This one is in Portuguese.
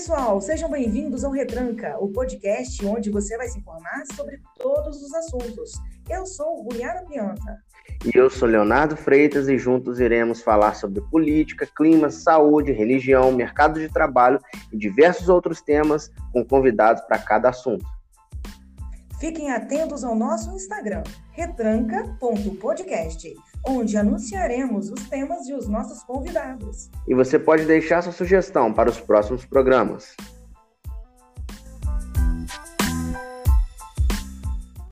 pessoal, sejam bem-vindos ao Retranca, o podcast onde você vai se informar sobre todos os assuntos. Eu sou Guiara Pianta. E eu sou Leonardo Freitas e juntos iremos falar sobre política, clima, saúde, religião, mercado de trabalho e diversos outros temas com convidados para cada assunto. Fiquem atentos ao nosso Instagram, retranca.podcast, onde anunciaremos os temas e os nossos convidados. E você pode deixar sua sugestão para os próximos programas.